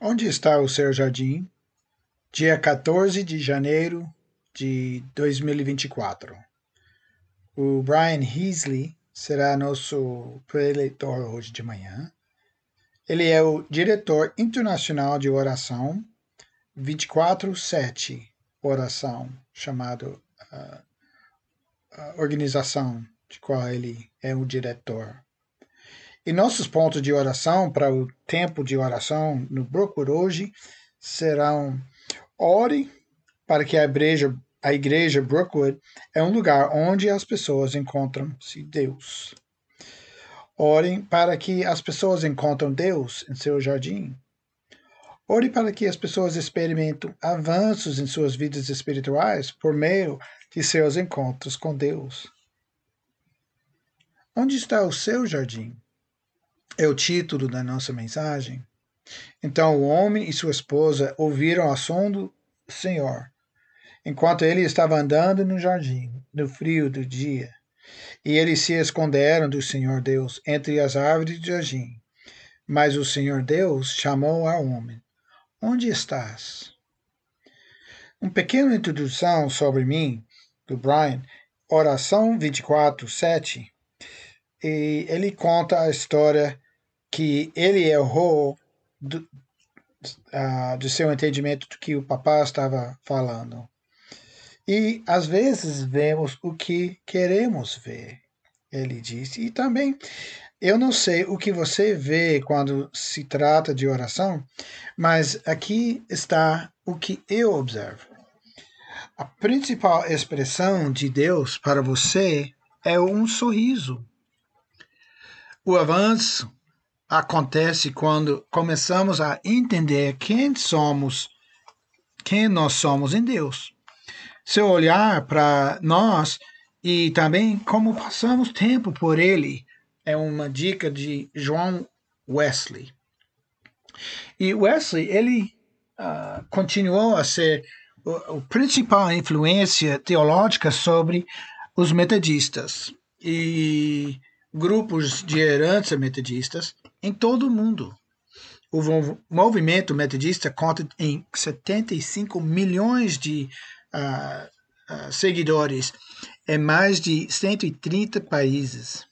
Onde está o seu jardim? Dia 14 de janeiro de 2024. O Brian Heasley será nosso preleitor hoje de manhã. Ele é o diretor internacional de oração 24-7, oração, chamado uh, organização de qual ele é o diretor. E nossos pontos de oração para o tempo de oração no Brookwood hoje serão ore para que a igreja, a igreja Brookwood é um lugar onde as pessoas encontram-se Deus. Orem para que as pessoas encontrem Deus em seu jardim. Ore para que as pessoas experimentem avanços em suas vidas espirituais por meio de seus encontros com Deus. Onde está o seu jardim? É o título da nossa mensagem. Então o homem e sua esposa ouviram a som do Senhor, enquanto ele estava andando no jardim, no frio do dia. E eles se esconderam do Senhor Deus entre as árvores do jardim. Mas o Senhor Deus chamou ao homem: Onde estás? Uma pequena introdução sobre mim, do Brian, Oração 24, 7 e ele conta a história que ele errou do, uh, do seu entendimento do que o papai estava falando. E às vezes vemos o que queremos ver, ele disse. E também, eu não sei o que você vê quando se trata de oração, mas aqui está o que eu observo. A principal expressão de Deus para você é um sorriso. O avanço acontece quando começamos a entender quem somos, quem nós somos em Deus. Seu olhar para nós e também como passamos tempo por Ele é uma dica de João Wesley. E Wesley, ele uh, continuou a ser a principal influência teológica sobre os metodistas. E grupos de herança metodistas em todo o mundo. O movimento metodista conta em 75 milhões de uh, uh, seguidores em mais de 130 países.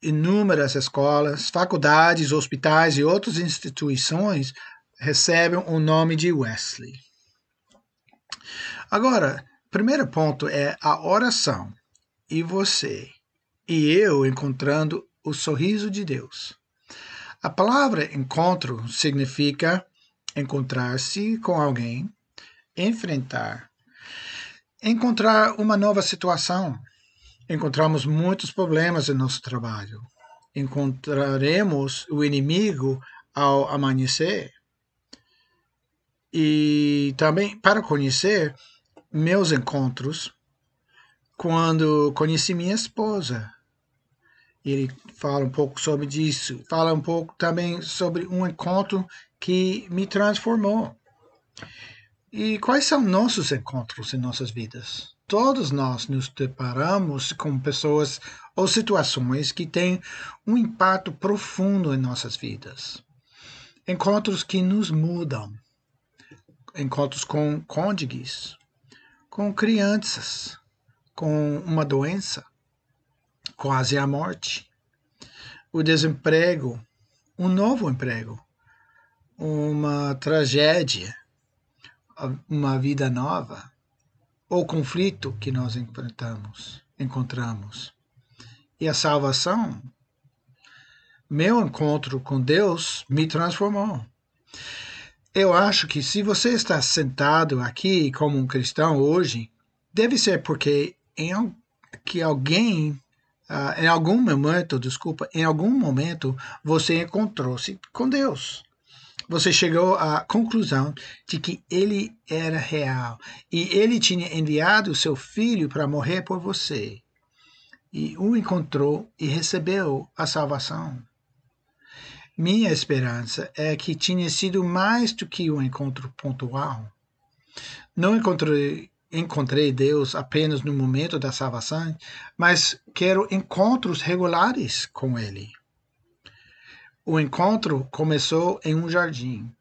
Inúmeras escolas, faculdades, hospitais e outras instituições recebem o nome de Wesley. Agora, primeiro ponto é a oração. E você? E eu encontrando o sorriso de Deus. A palavra encontro significa encontrar-se com alguém, enfrentar, encontrar uma nova situação. Encontramos muitos problemas em nosso trabalho. Encontraremos o inimigo ao amanhecer. E também para conhecer meus encontros quando conheci minha esposa. Ele fala um pouco sobre isso. Fala um pouco também sobre um encontro que me transformou. E quais são nossos encontros em nossas vidas? Todos nós nos deparamos com pessoas ou situações que têm um impacto profundo em nossas vidas. Encontros que nos mudam. Encontros com cônjuges, com crianças, com uma doença, quase a morte, o desemprego, um novo emprego, uma tragédia, uma vida nova, ou conflito que nós enfrentamos, encontramos. E a salvação, meu encontro com Deus me transformou. Eu acho que se você está sentado aqui como um cristão hoje, deve ser porque em que alguém Uh, em algum momento, desculpa, em algum momento você encontrou-se com Deus. Você chegou à conclusão de que ele era real e ele tinha enviado o seu filho para morrer por você. E o encontrou e recebeu a salvação. Minha esperança é que tinha sido mais do que um encontro pontual. Não encontrei encontrei Deus apenas no momento da salvação, mas quero encontros regulares com Ele. o encontro começou em um jardim.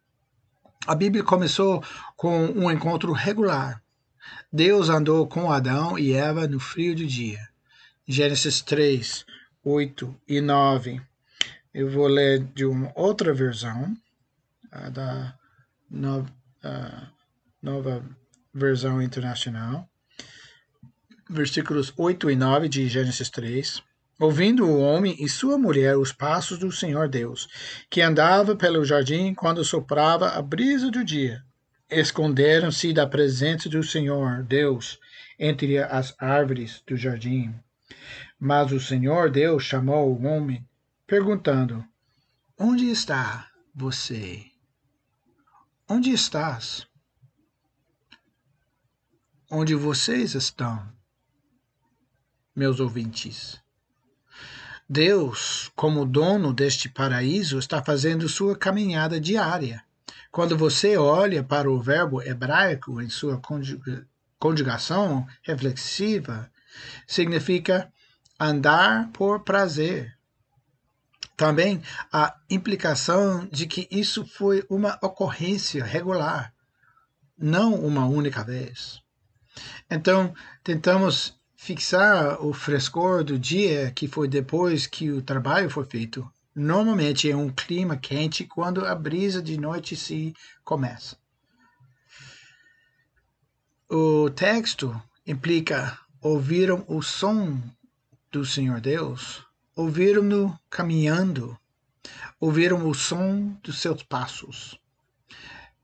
A Bíblia começou com um encontro regular. Deus andou com Adão e Eva no frio do dia. Gênesis 3, 8 e 9. Eu vou ler de uma outra versão, da nova, versão internacional. Versículos 8 e 9 de Gênesis 3 ouvindo o homem e sua mulher os passos do Senhor Deus, que andava pelo jardim quando soprava a brisa do dia. Esconderam-se da presença do Senhor Deus entre as árvores do jardim. Mas o Senhor Deus chamou o homem, perguntando: Onde está você? Onde estás? Onde vocês estão, meus ouvintes? Deus, como dono deste paraíso, está fazendo sua caminhada diária. Quando você olha para o verbo hebraico em sua conjugação reflexiva, significa andar por prazer. Também a implicação de que isso foi uma ocorrência regular, não uma única vez. Então, tentamos fixar o frescor do dia que foi depois que o trabalho foi feito. Normalmente é um clima quente quando a brisa de noite se começa. O texto implica ouviram o som do Senhor Deus, ouviram-no caminhando, ouviram o som dos seus passos.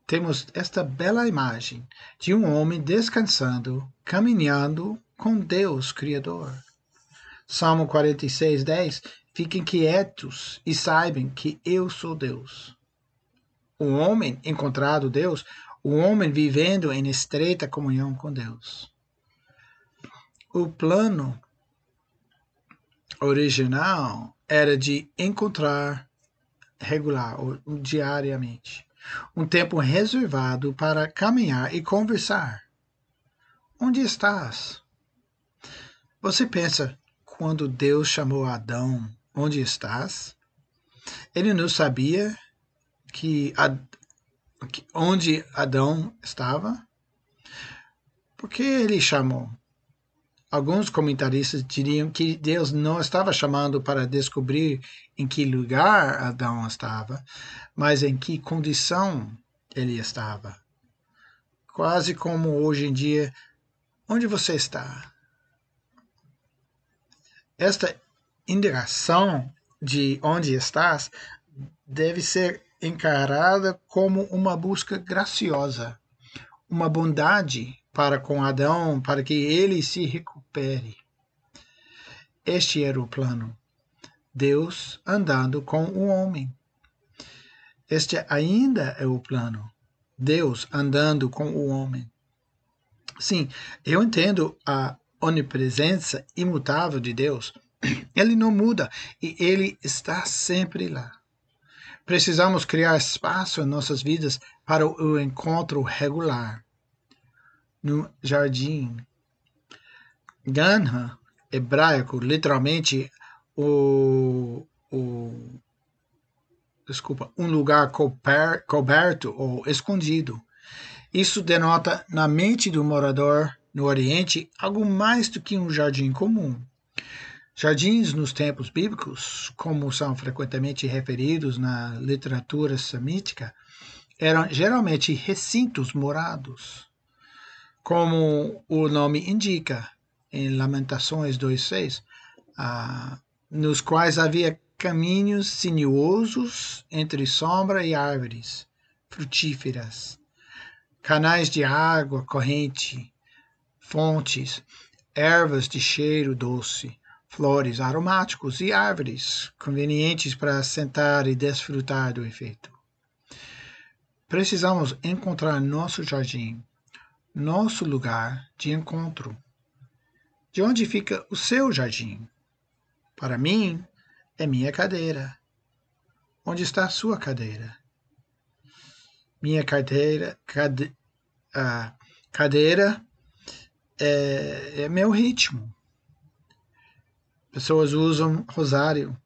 Temos esta bela imagem de um homem descansando, caminhando com Deus Criador. Salmo 46, 10. Fiquem quietos e saibam que eu sou Deus. O homem encontrado Deus, o homem vivendo em estreita comunhão com Deus. O plano original era de encontrar regular, ou diariamente, um tempo reservado para caminhar e conversar. Onde estás? Você pensa, quando Deus chamou Adão, onde estás? Ele não sabia que, que onde Adão estava? Por que ele chamou? Alguns comentaristas diriam que Deus não estava chamando para descobrir em que lugar Adão estava, mas em que condição ele estava. Quase como hoje em dia, onde você está? Esta indicação de onde estás deve ser encarada como uma busca graciosa, uma bondade para com Adão, para que ele se recupere. Este era o plano. Deus andando com o homem. Este ainda é o plano. Deus andando com o homem. Sim, eu entendo a onipresença imutável de Deus, ele não muda e ele está sempre lá. Precisamos criar espaço em nossas vidas para o encontro regular. No jardim. Ganha, hebraico, literalmente o, o desculpa, um lugar coberto ou escondido. Isso denota na mente do morador no Oriente algo mais do que um jardim comum. Jardins nos tempos bíblicos, como são frequentemente referidos na literatura semítica, eram geralmente recintos morados, como o nome indica em Lamentações 2:6, ah, nos quais havia caminhos sinuosos entre sombra e árvores frutíferas, canais de água corrente, fontes, ervas de cheiro doce, flores aromáticos e árvores convenientes para sentar e desfrutar do efeito. Precisamos encontrar nosso jardim, nosso lugar de encontro. De onde fica o seu jardim? Para mim, é minha cadeira. Onde está a sua cadeira? Minha cadeira, cade, uh, cadeira é, é meu ritmo. Pessoas usam rosário.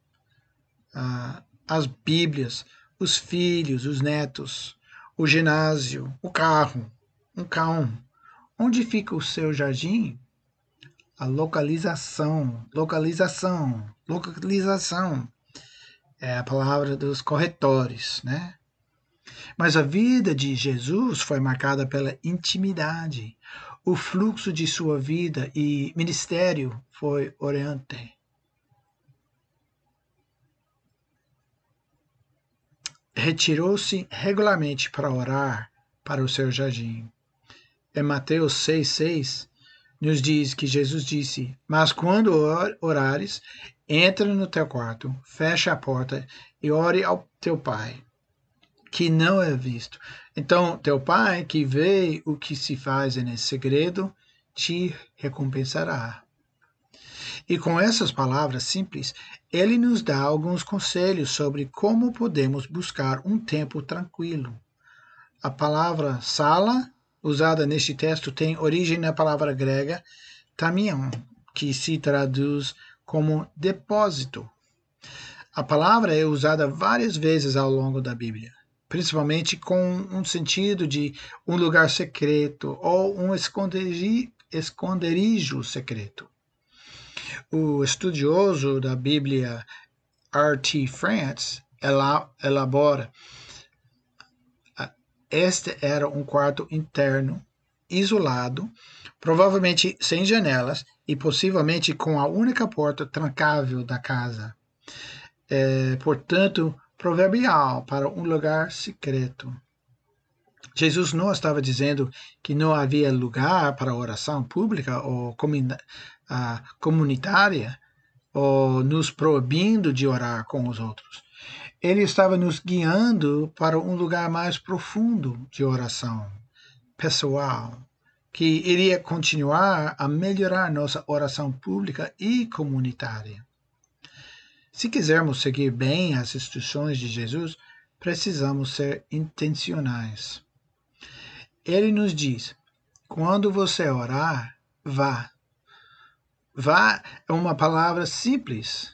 As Bíblias, os filhos, os netos, o ginásio, o carro, um cão. Onde fica o seu jardim? A localização, localização, localização. É a palavra dos corretores, né? Mas a vida de Jesus foi marcada pela intimidade. O fluxo de sua vida e ministério foi oriente. Retirou-se regularmente para orar para o seu jardim. Em Mateus 6,6, nos diz que Jesus disse: Mas quando orares, entra no teu quarto, fecha a porta e ore ao teu pai, que não é visto. Então, teu pai, que vê o que se faz em segredo, te recompensará. E com essas palavras simples, ele nos dá alguns conselhos sobre como podemos buscar um tempo tranquilo. A palavra sala, usada neste texto, tem origem na palavra grega tamion, que se traduz como depósito. A palavra é usada várias vezes ao longo da Bíblia, principalmente com um sentido de um lugar secreto ou um esconderijo secreto. O estudioso da Bíblia R.T. France elabora este era um quarto interno, isolado, provavelmente sem janelas e possivelmente com a única porta trancável da casa. É, portanto, proverbial para um lugar secreto. Jesus não estava dizendo que não havia lugar para oração pública ou comunitária, ou nos proibindo de orar com os outros. Ele estava nos guiando para um lugar mais profundo de oração, pessoal, que iria continuar a melhorar nossa oração pública e comunitária. Se quisermos seguir bem as instruções de Jesus, precisamos ser intencionais. Ele nos diz: quando você orar, vá. Vá é uma palavra simples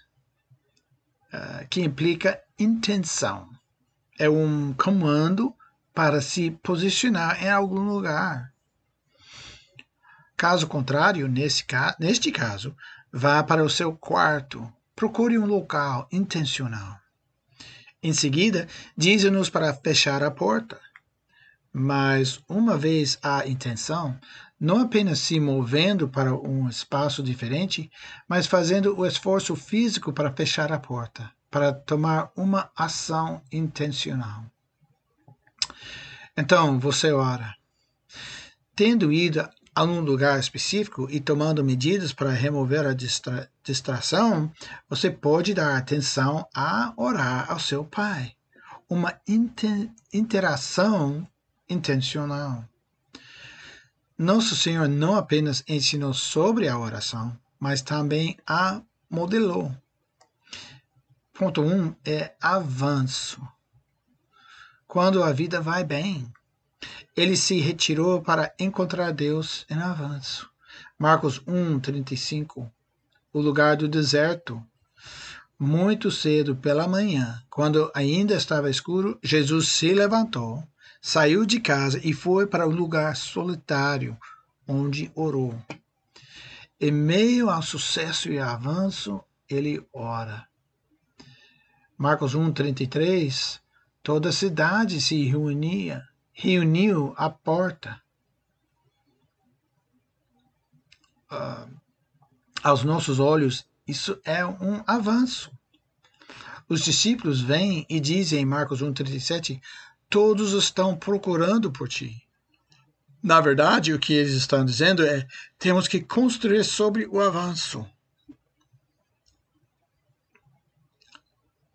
uh, que implica intenção. É um comando para se posicionar em algum lugar. Caso contrário, nesse, neste caso, vá para o seu quarto, procure um local intencional. Em seguida, diz-nos para fechar a porta. Mas, uma vez a intenção, não apenas se movendo para um espaço diferente, mas fazendo o esforço físico para fechar a porta, para tomar uma ação intencional. Então, você ora. Tendo ido a um lugar específico e tomando medidas para remover a distra distração, você pode dar atenção a orar ao seu Pai. Uma inter interação intencional. Nosso Senhor não apenas ensinou sobre a oração, mas também a modelou. Ponto 1 um é avanço. Quando a vida vai bem, ele se retirou para encontrar Deus em avanço. Marcos 1, 35. O lugar do deserto. Muito cedo pela manhã, quando ainda estava escuro, Jesus se levantou, saiu de casa e foi para um lugar solitário, onde orou. Em meio ao sucesso e avanço, ele ora. Marcos 1, 33. Toda a cidade se reunia reuniu à porta. Uh, aos nossos olhos, isso é um avanço. Os discípulos vêm e dizem em Marcos 1,37: Todos estão procurando por ti. Na verdade, o que eles estão dizendo é: temos que construir sobre o avanço.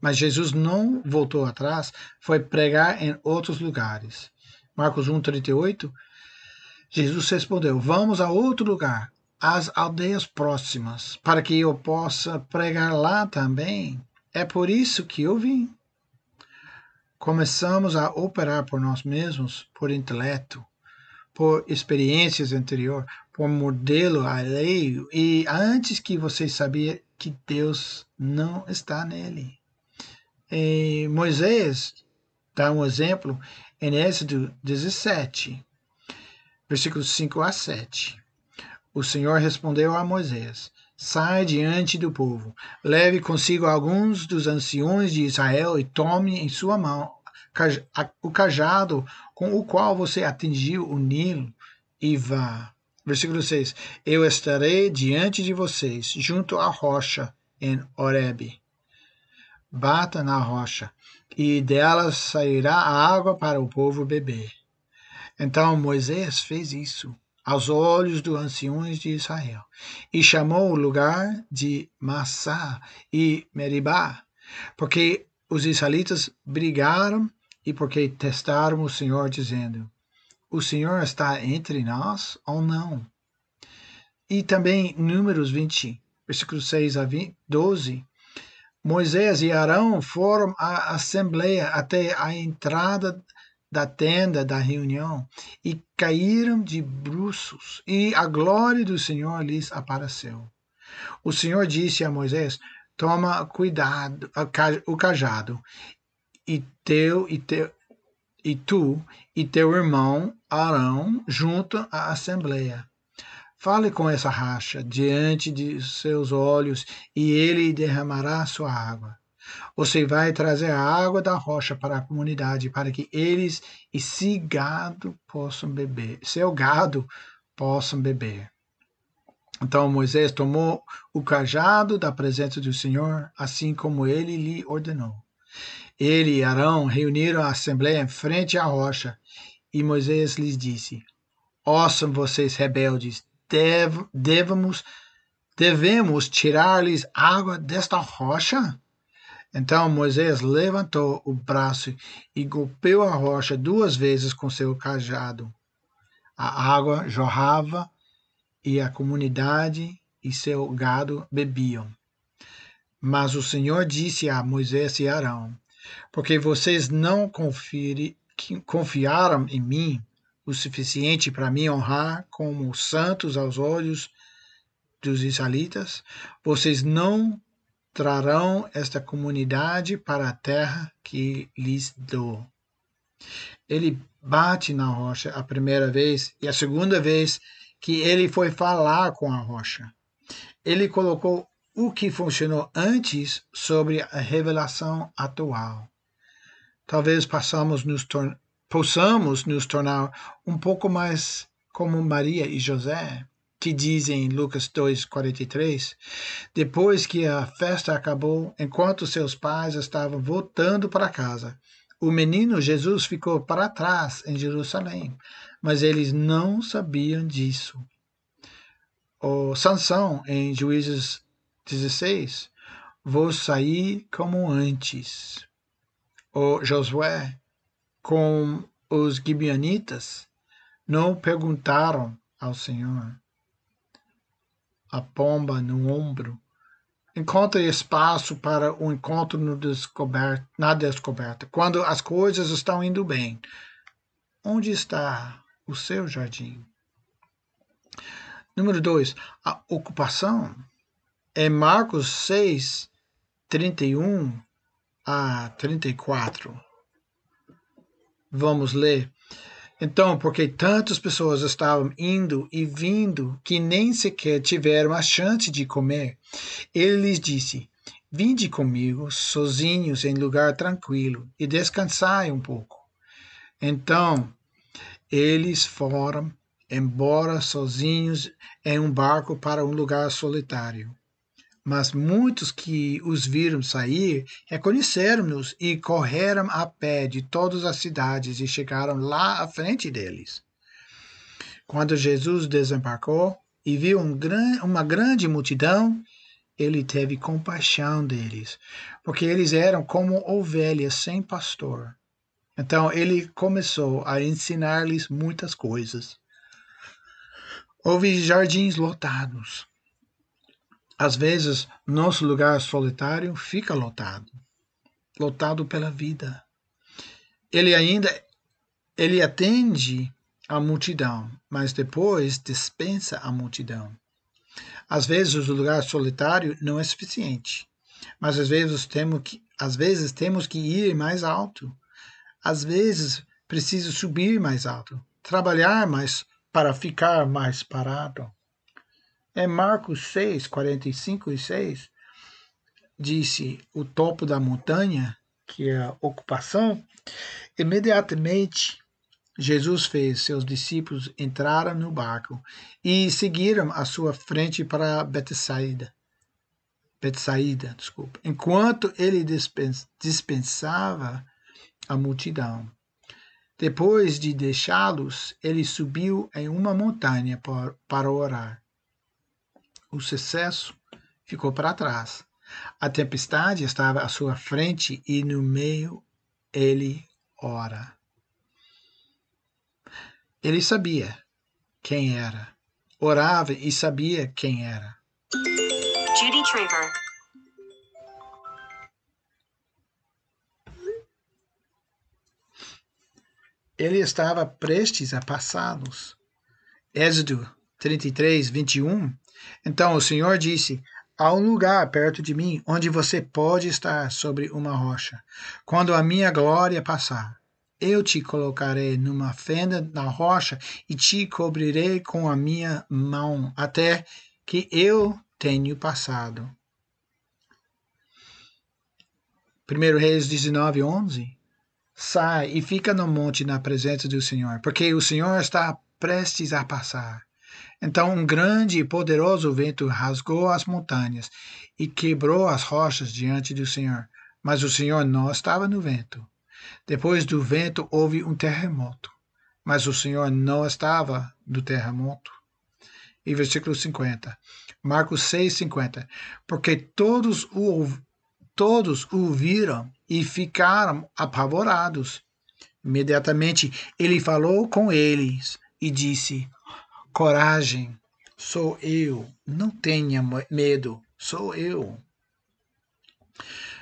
Mas Jesus não voltou atrás, foi pregar em outros lugares. Marcos 1,38, Jesus respondeu: Vamos a outro lugar, às aldeias próximas, para que eu possa pregar lá também. É por isso que eu vim. Começamos a operar por nós mesmos, por intelecto, por experiências anteriores, por modelo alheio, e antes que você sabia que Deus não está nele. E Moisés dá um exemplo em Êxodo 17, versículos 5 a 7. O Senhor respondeu a Moisés: Sai diante do povo, leve consigo alguns dos anciões de Israel e tome em sua mão o cajado com o qual você atingiu o Nilo e vá. Versículo 6: Eu estarei diante de vocês, junto à rocha em Horebe. Bata na rocha, e dela sairá água para o povo beber. Então Moisés fez isso aos olhos dos anciões de Israel, e chamou o lugar de Massá e Meribá, porque os israelitas brigaram e porque testaram o Senhor, dizendo: O Senhor está entre nós ou não? E também Números 20, versículos 6 a 20, 12. Moisés e Arão foram à assembleia até a entrada da tenda da reunião e caíram de bruços, e a glória do Senhor lhes apareceu. O Senhor disse a Moisés: Toma cuidado, o cajado, e teu e teu e tu e teu irmão Arão junto à assembleia. Fale com essa racha diante de seus olhos, e ele derramará sua água. Você vai trazer a água da rocha para a comunidade, para que eles e seu gado possam beber. Seu gado possam beber. Então Moisés tomou o cajado da presença do Senhor, assim como ele lhe ordenou. Ele e Arão reuniram a assembleia em frente à rocha, e Moisés lhes disse: Ouçam vocês rebeldes, dev, devemos, devemos tirar-lhes água desta rocha? Então Moisés levantou o braço e golpeou a rocha duas vezes com seu cajado. A água jorrava e a comunidade e seu gado bebiam. Mas o Senhor disse a Moisés e Arão: Porque vocês não confiaram em mim o suficiente para me honrar como santos aos olhos dos israelitas, vocês não trarão esta comunidade para a terra que lhes dou. Ele bate na rocha a primeira vez e a segunda vez que ele foi falar com a rocha. Ele colocou o que funcionou antes sobre a revelação atual. Talvez possamos nos, possamos nos tornar um pouco mais como Maria e José que diz em Lucas 2:43, depois que a festa acabou, enquanto seus pais estavam voltando para casa, o menino Jesus ficou para trás em Jerusalém, mas eles não sabiam disso. O Sansão em Juízes 16, vou sair como antes. O Josué com os gibeonitas não perguntaram ao Senhor a pomba no ombro. Encontre espaço para o encontro no descoberto, na descoberta. Quando as coisas estão indo bem, onde está o seu jardim? Número 2. A ocupação. É Marcos 6, 31 a 34. Vamos ler. Então, porque tantas pessoas estavam indo e vindo que nem sequer tiveram a chance de comer, ele lhes disse: Vinde comigo, sozinhos, em lugar tranquilo, e descansai um pouco. Então, eles foram embora sozinhos em um barco para um lugar solitário. Mas muitos que os viram sair reconheceram-nos e correram a pé de todas as cidades e chegaram lá à frente deles. Quando Jesus desembarcou e viu um gran, uma grande multidão, ele teve compaixão deles, porque eles eram como ovelhas sem pastor. Então ele começou a ensinar-lhes muitas coisas. Houve jardins lotados às vezes, nosso lugar solitário fica lotado lotado pela vida. Ele ainda ele atende a multidão, mas depois dispensa a multidão. Às vezes o lugar solitário não é suficiente, mas às vezes temos que Às vezes temos que ir mais alto. Às vezes preciso subir mais alto, trabalhar mais para ficar mais parado. Em Marcos 6, 45 e 6, disse o topo da montanha, que é a ocupação, imediatamente Jesus fez seus discípulos entrarem no barco e seguiram à sua frente para Betsaida. Betsaida, desculpa. Enquanto ele dispensava a multidão. Depois de deixá-los, ele subiu em uma montanha para orar. O sucesso ficou para trás. A tempestade estava à sua frente e no meio ele ora. Ele sabia quem era. Orava e sabia quem era. Judy Trevor. Ele estava prestes a passá-los. Êxodo 33, 21. Então o Senhor disse: Há um lugar perto de mim onde você pode estar sobre uma rocha. Quando a minha glória passar, eu te colocarei numa fenda na rocha e te cobrirei com a minha mão, até que eu tenha passado. 1 Reis 19, 11 Sai e fica no monte na presença do Senhor, porque o Senhor está prestes a passar. Então um grande e poderoso vento rasgou as montanhas e quebrou as rochas diante do Senhor, mas o Senhor não estava no vento. Depois do vento houve um terremoto, mas o Senhor não estava no terremoto. E versículo 50. Marcos 6, 50. Porque todos o, todos o viram e ficaram apavorados. Imediatamente ele falou com eles e disse: Coragem, sou eu, não tenha medo, sou eu.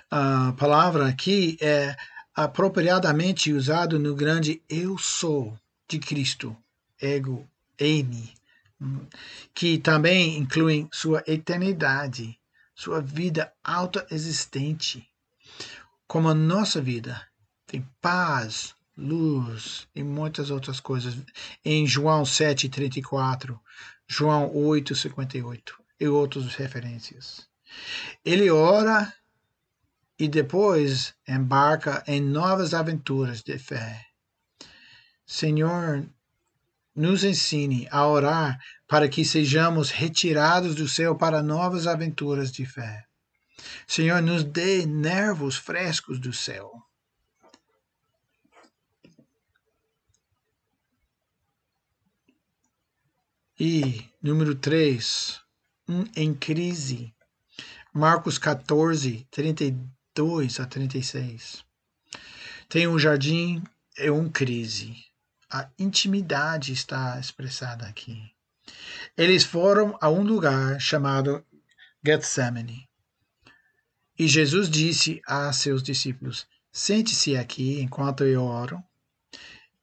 A palavra aqui é apropriadamente usado no grande eu sou de Cristo, ego, eimi, que também inclui sua eternidade, sua vida autoexistente, como a nossa vida. Tem paz, luz e muitas outras coisas. Em João 7,34, João 8,58 e outras referências. Ele ora e depois embarca em novas aventuras de fé. Senhor, nos ensine a orar para que sejamos retirados do céu para novas aventuras de fé. Senhor, nos dê nervos frescos do céu. E, número 3, um em crise. Marcos 14, 32 2 a 36. Tem um jardim e um crise. A intimidade está expressada aqui. Eles foram a um lugar chamado Getsemane. E Jesus disse a seus discípulos: Sente-se aqui enquanto eu oro.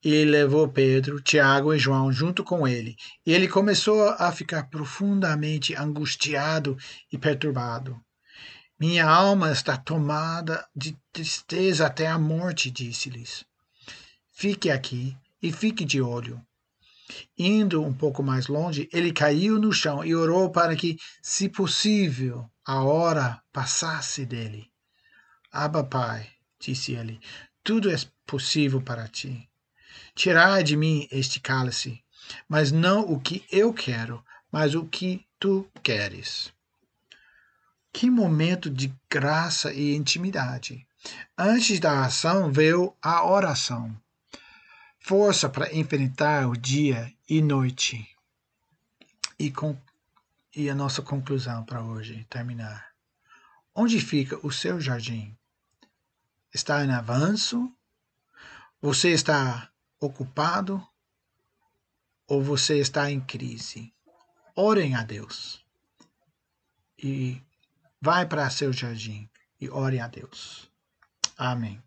E levou Pedro, Tiago e João junto com ele. E ele começou a ficar profundamente angustiado e perturbado. Minha alma está tomada de tristeza até a morte, disse-lhes. Fique aqui e fique de olho. Indo um pouco mais longe, ele caiu no chão e orou para que, se possível, a hora passasse dele. Abba, Pai, disse ele, tudo é possível para ti. Tirai de mim este cálice, mas não o que eu quero, mas o que tu queres. Que momento de graça e intimidade. Antes da ação veio a oração. Força para enfrentar o dia e noite. E, com, e a nossa conclusão para hoje, terminar. Onde fica o seu jardim? Está em avanço? Você está ocupado? Ou você está em crise? Orem a Deus. E Vai para seu jardim e ore a Deus. Amém.